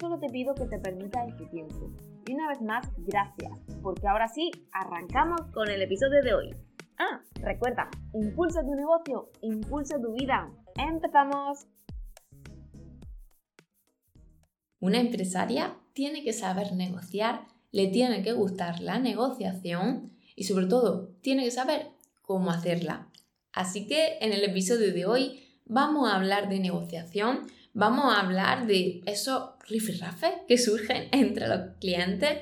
solo te pido que te permitas este tiempo. Y una vez más, gracias, porque ahora sí, arrancamos con el episodio de hoy. Ah, recuerda, impulsa tu negocio, impulsa tu vida. ¡Empezamos! Una empresaria tiene que saber negociar, le tiene que gustar la negociación y sobre todo tiene que saber cómo hacerla. Así que en el episodio de hoy vamos a hablar de negociación, vamos a hablar de esos rifirrafes que surgen entre los clientes.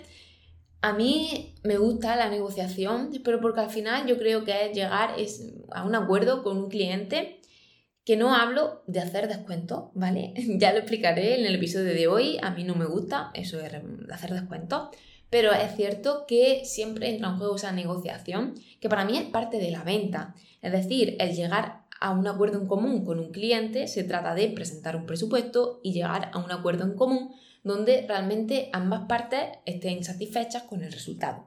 A mí me gusta la negociación, pero porque al final yo creo que es llegar a un acuerdo con un cliente que no hablo de hacer descuentos, ¿vale? ya lo explicaré en el episodio de hoy, a mí no me gusta eso de hacer descuentos, pero es cierto que siempre entra en juego esa negociación, que para mí es parte de la venta, es decir, el llegar a un acuerdo en común con un cliente se trata de presentar un presupuesto y llegar a un acuerdo en común donde realmente ambas partes estén satisfechas con el resultado.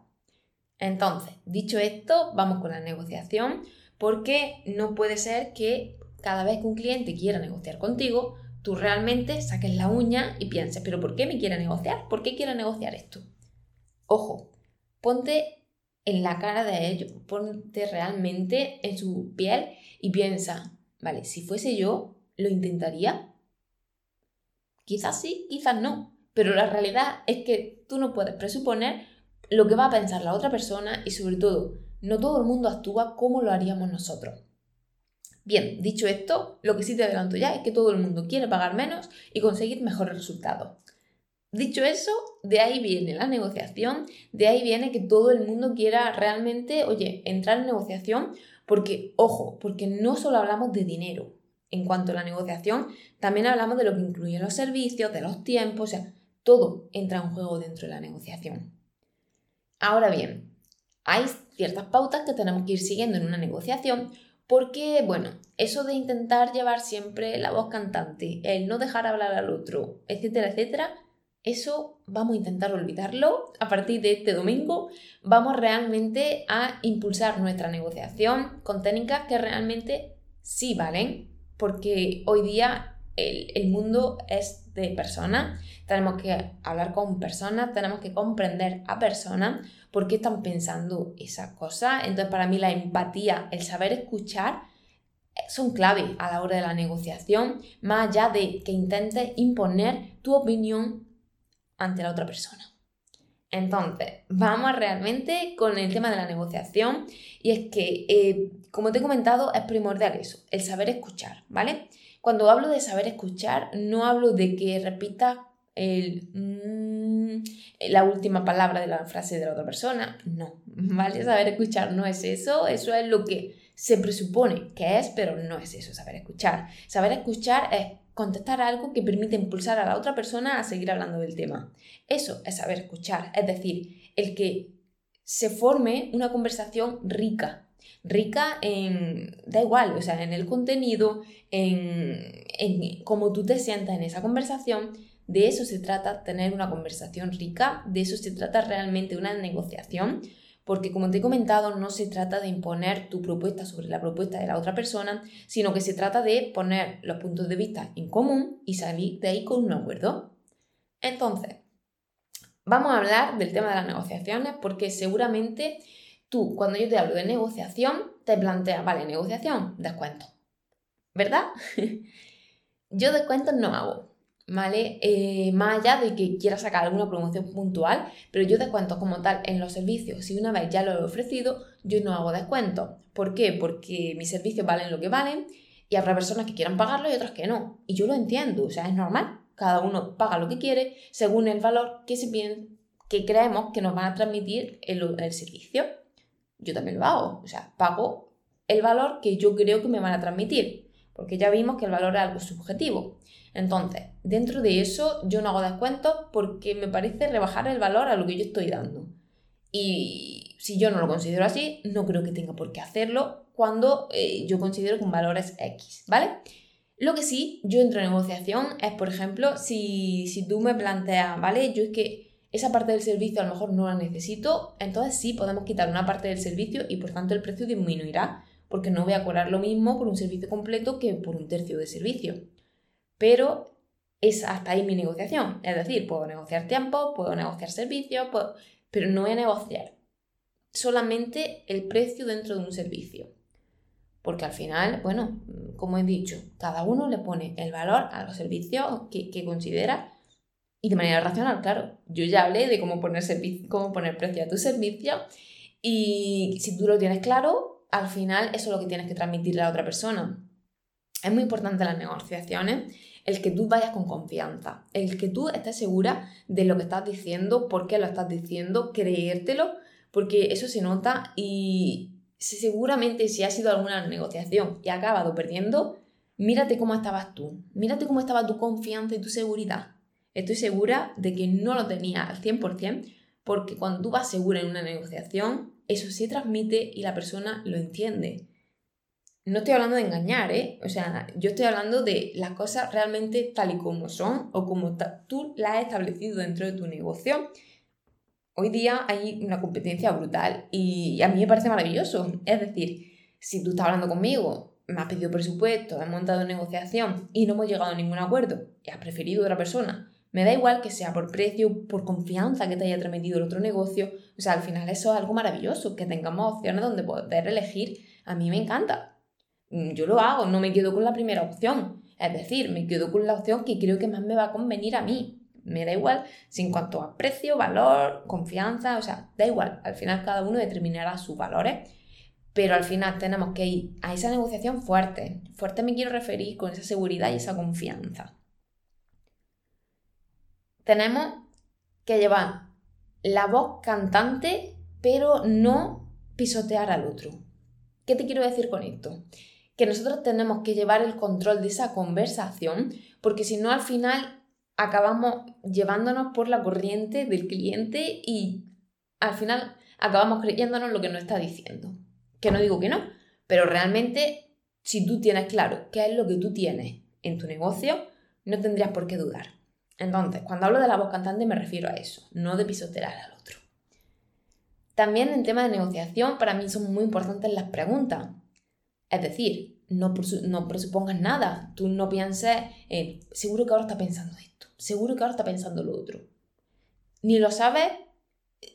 Entonces, dicho esto, vamos con la negociación porque no puede ser que cada vez que un cliente quiera negociar contigo, tú realmente saques la uña y pienses, pero ¿por qué me quiere negociar? ¿Por qué quiere negociar esto? Ojo, ponte en la cara de ellos, ponte realmente en su piel y piensa, vale, si fuese yo, ¿lo intentaría? Quizás sí, quizás no, pero la realidad es que tú no puedes presuponer lo que va a pensar la otra persona y sobre todo, no todo el mundo actúa como lo haríamos nosotros. Bien, dicho esto, lo que sí te adelanto ya es que todo el mundo quiere pagar menos y conseguir mejores resultados. Dicho eso, de ahí viene la negociación, de ahí viene que todo el mundo quiera realmente, oye, entrar en negociación, porque, ojo, porque no solo hablamos de dinero. En cuanto a la negociación, también hablamos de lo que incluye los servicios, de los tiempos, o sea, todo entra en juego dentro de la negociación. Ahora bien, hay ciertas pautas que tenemos que ir siguiendo en una negociación porque, bueno, eso de intentar llevar siempre la voz cantante, el no dejar hablar al otro, etcétera, etcétera, eso vamos a intentar olvidarlo. A partir de este domingo vamos realmente a impulsar nuestra negociación con técnicas que realmente sí valen, porque hoy día el, el mundo es de personas, tenemos que hablar con personas, tenemos que comprender a personas por qué están pensando esas cosas. Entonces, para mí la empatía, el saber escuchar, son clave a la hora de la negociación, más allá de que intentes imponer tu opinión ante la otra persona. Entonces, vamos realmente con el tema de la negociación y es que, eh, como te he comentado, es primordial eso, el saber escuchar, ¿vale? Cuando hablo de saber escuchar, no hablo de que repitas el mm, la última palabra de la frase de la otra persona. No, ¿vale? Saber escuchar no es eso, eso es lo que se presupone que es, pero no es eso, saber escuchar. Saber escuchar es contestar algo que permite impulsar a la otra persona a seguir hablando del tema. Eso es saber escuchar, es decir, el que se forme una conversación rica, rica en, da igual, o sea, en el contenido, en, en cómo tú te sientas en esa conversación, de eso se trata tener una conversación rica, de eso se trata realmente una negociación, porque como te he comentado, no se trata de imponer tu propuesta sobre la propuesta de la otra persona, sino que se trata de poner los puntos de vista en común y salir de ahí con un acuerdo. Entonces, vamos a hablar del tema de las negociaciones porque seguramente tú, cuando yo te hablo de negociación, te planteas, vale, negociación, descuento. ¿Verdad? yo descuentos no hago. ¿Vale? Eh, más allá de que quiera sacar alguna promoción puntual, pero yo descuento como tal en los servicios. Si una vez ya lo he ofrecido, yo no hago descuento. ¿Por qué? Porque mis servicios valen lo que valen y habrá personas que quieran pagarlo y otras que no. Y yo lo entiendo, o sea, es normal. Cada uno paga lo que quiere según el valor que, se que creemos que nos van a transmitir el, el servicio. Yo también lo hago, o sea, pago el valor que yo creo que me van a transmitir. Porque ya vimos que el valor es algo subjetivo. Entonces, dentro de eso yo no hago descuentos porque me parece rebajar el valor a lo que yo estoy dando. Y si yo no lo considero así, no creo que tenga por qué hacerlo cuando eh, yo considero que un valor es X, ¿vale? Lo que sí, yo entro en negociación es, por ejemplo, si, si tú me planteas, ¿vale? Yo es que esa parte del servicio a lo mejor no la necesito, entonces sí podemos quitar una parte del servicio y por tanto el precio disminuirá, porque no voy a cobrar lo mismo por un servicio completo que por un tercio de servicio. Pero es hasta ahí mi negociación, es decir, puedo negociar tiempo, puedo negociar servicios, pero no voy a negociar solamente el precio dentro de un servicio. Porque al final, bueno, como he dicho, cada uno le pone el valor a los servicios que, que considera y de manera racional, claro. Yo ya hablé de cómo poner, cómo poner precio a tu servicio y si tú lo tienes claro, al final eso es lo que tienes que transmitirle a la otra persona. Es muy importante en las negociaciones el que tú vayas con confianza, el que tú estés segura de lo que estás diciendo, por qué lo estás diciendo, creértelo, porque eso se nota y seguramente si ha sido alguna negociación y ha acabado perdiendo, mírate cómo estabas tú, mírate cómo estaba tu confianza y tu seguridad. Estoy segura de que no lo tenía al 100% porque cuando tú vas segura en una negociación, eso se transmite y la persona lo entiende. No estoy hablando de engañar, ¿eh? O sea, yo estoy hablando de las cosas realmente tal y como son o como tú las has establecido dentro de tu negocio. Hoy día hay una competencia brutal y a mí me parece maravilloso. Es decir, si tú estás hablando conmigo, me has pedido presupuesto, has montado negociación y no hemos llegado a ningún acuerdo y has preferido otra persona me da igual que sea por precio, por confianza que te haya transmitido el otro negocio. O sea, al final eso es algo maravilloso, que tengamos opciones donde poder elegir. A mí me encanta. Mm, yo lo hago, no me quedo con la primera opción. Es decir, me quedo con la opción que creo que más me va a convenir a mí. Me da igual si en cuanto a precio, valor, confianza, o sea, da igual. Al final cada uno determinará sus valores. Pero al final tenemos que ir a esa negociación fuerte. Fuerte me quiero referir con esa seguridad y esa confianza tenemos que llevar la voz cantante, pero no pisotear al otro. ¿Qué te quiero decir con esto? Que nosotros tenemos que llevar el control de esa conversación, porque si no al final acabamos llevándonos por la corriente del cliente y al final acabamos creyéndonos lo que nos está diciendo. Que no digo que no, pero realmente si tú tienes claro qué es lo que tú tienes en tu negocio, no tendrías por qué dudar. Entonces, cuando hablo de la voz cantante me refiero a eso, no de pisotear al otro. También en tema de negociación, para mí son muy importantes las preguntas. Es decir, no, no presupongas nada. Tú no pienses, seguro que ahora está pensando esto, seguro que ahora está pensando lo otro. Ni lo sabes,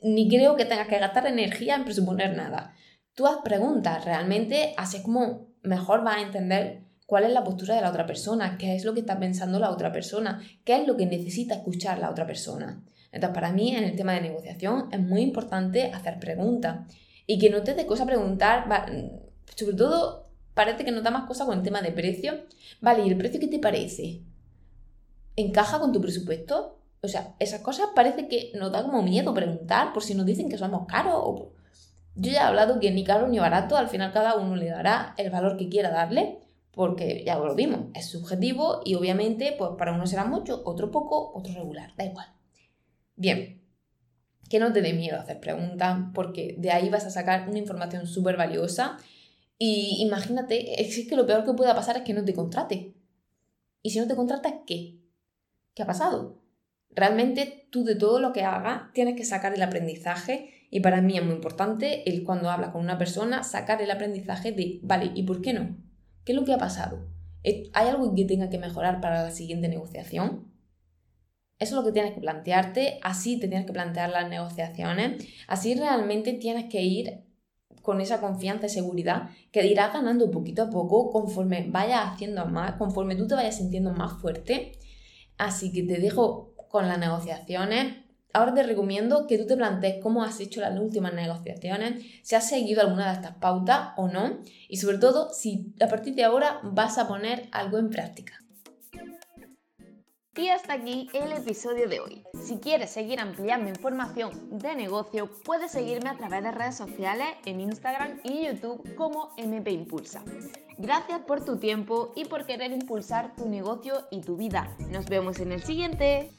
ni creo que tengas que gastar energía en presuponer nada. Tú haz preguntas, realmente así es como mejor vas a entender cuál es la postura de la otra persona, qué es lo que está pensando la otra persona, qué es lo que necesita escuchar la otra persona. Entonces, para mí, en el tema de negociación, es muy importante hacer preguntas y que no te dé cosa preguntar, sobre todo, parece que no da más cosa con el tema de precio. Vale, ¿y el precio qué te parece? ¿Encaja con tu presupuesto? O sea, esas cosas parece que nos da como miedo preguntar por si nos dicen que somos caros. Yo ya he hablado que ni caro ni barato, al final cada uno le dará el valor que quiera darle porque ya lo vimos, es subjetivo y obviamente pues para uno será mucho, otro poco, otro regular, da igual. Bien, que no te dé miedo hacer preguntas porque de ahí vas a sacar una información súper valiosa y imagínate, es que lo peor que pueda pasar es que no te contrate. Y si no te contratas, ¿qué? ¿Qué ha pasado? Realmente tú de todo lo que hagas tienes que sacar el aprendizaje y para mí es muy importante el cuando hablas con una persona sacar el aprendizaje de, vale, ¿y por qué no? ¿Qué es lo que ha pasado? ¿Hay algo que tenga que mejorar para la siguiente negociación? Eso es lo que tienes que plantearte, así te tienes que plantear las negociaciones, así realmente tienes que ir con esa confianza y seguridad que irás ganando poquito a poco conforme vayas haciendo más, conforme tú te vayas sintiendo más fuerte. Así que te dejo con las negociaciones, Ahora te recomiendo que tú te plantees cómo has hecho las últimas negociaciones, si has seguido alguna de estas pautas o no, y sobre todo si a partir de ahora vas a poner algo en práctica. Y hasta aquí el episodio de hoy. Si quieres seguir ampliando información de negocio, puedes seguirme a través de redes sociales en Instagram y YouTube como MP Impulsa. Gracias por tu tiempo y por querer impulsar tu negocio y tu vida. Nos vemos en el siguiente.